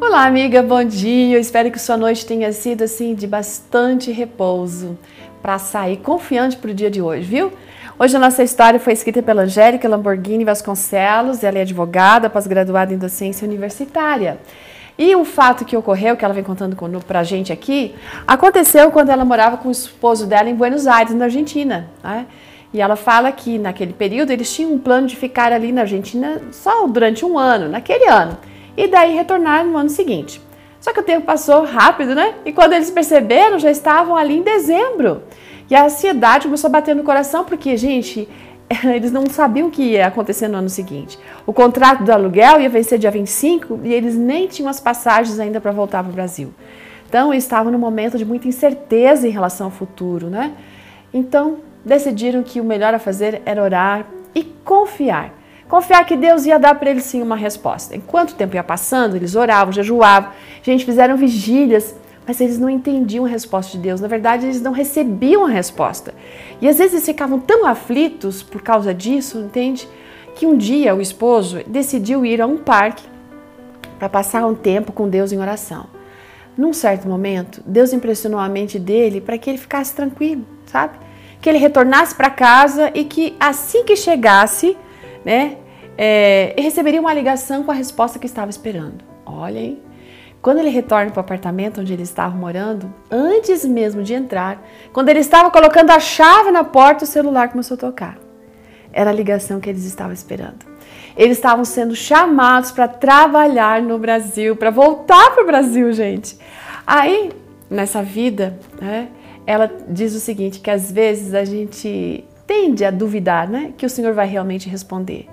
Olá, amiga, bom dia. Eu espero que sua noite tenha sido assim de bastante repouso para sair confiante para o dia de hoje, viu? Hoje a nossa história foi escrita pela Angélica Lamborghini Vasconcelos, ela é advogada, pós-graduada em docência universitária. E o fato que ocorreu, que ela vem contando para a gente aqui, aconteceu quando ela morava com o esposo dela em Buenos Aires, na Argentina. Né? E ela fala que naquele período eles tinham um plano de ficar ali na Argentina só durante um ano, naquele ano e daí retornar no ano seguinte. Só que o tempo passou rápido, né? E quando eles perceberam, já estavam ali em dezembro. E a ansiedade começou a bater no coração, porque, gente, eles não sabiam o que ia acontecer no ano seguinte. O contrato do aluguel ia vencer dia 25 e eles nem tinham as passagens ainda para voltar para o Brasil. Então, estavam num momento de muita incerteza em relação ao futuro, né? Então, decidiram que o melhor a fazer era orar e confiar Confiar que Deus ia dar para eles sim uma resposta. Enquanto o tempo ia passando, eles oravam, jejuavam, gente, fizeram vigílias, mas eles não entendiam a resposta de Deus. Na verdade, eles não recebiam a resposta. E às vezes eles ficavam tão aflitos por causa disso, entende? Que um dia o esposo decidiu ir a um parque para passar um tempo com Deus em oração. Num certo momento, Deus impressionou a mente dele para que ele ficasse tranquilo, sabe? Que ele retornasse para casa e que assim que chegasse, né? É, e receberia uma ligação com a resposta que estava esperando. Olha, hein? Quando ele retorna para o apartamento onde ele estava morando, antes mesmo de entrar, quando ele estava colocando a chave na porta, o celular começou a tocar. Era a ligação que eles estavam esperando. Eles estavam sendo chamados para trabalhar no Brasil, para voltar para o Brasil, gente. Aí, nessa vida, né, ela diz o seguinte: que às vezes a gente tende a duvidar né, que o Senhor vai realmente responder.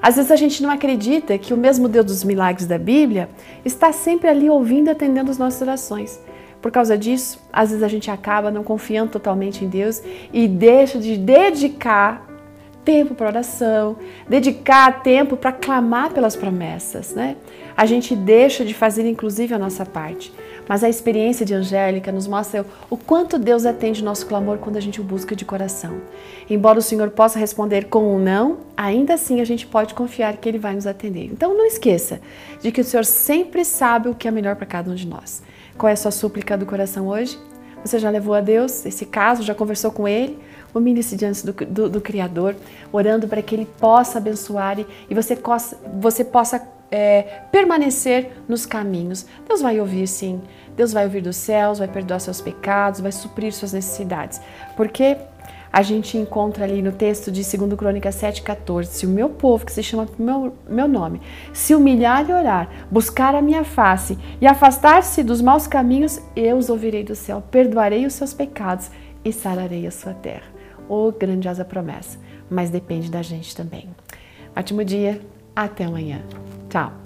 Às vezes a gente não acredita que o mesmo Deus dos milagres da Bíblia está sempre ali ouvindo e atendendo as nossas orações. Por causa disso, às vezes a gente acaba não confiando totalmente em Deus e deixa de dedicar tempo para oração, dedicar tempo para clamar pelas promessas, né? A gente deixa de fazer inclusive a nossa parte. Mas a experiência de Angélica nos mostra o quanto Deus atende nosso clamor quando a gente o busca de coração. Embora o Senhor possa responder com um não, ainda assim a gente pode confiar que Ele vai nos atender. Então não esqueça de que o Senhor sempre sabe o que é melhor para cada um de nós. Qual é a sua súplica do coração hoje? Você já levou a Deus esse caso? Já conversou com Ele? Humilhe-se diante do, do, do, Criador, orando para que Ele possa abençoar e, e você, você possa é, permanecer nos caminhos. Deus vai ouvir, sim. Deus vai ouvir dos céus, vai perdoar seus pecados, vai suprir suas necessidades. Porque a gente encontra ali no texto de 2 Crônicas 7,14: Se o meu povo, que se chama meu, meu nome, se humilhar e orar, buscar a minha face e afastar-se dos maus caminhos, eu os ouvirei do céu, perdoarei os seus pecados e sararei a sua terra. Oh, grandiosa promessa! Mas depende da gente também. Ótimo dia, até amanhã. Ciao.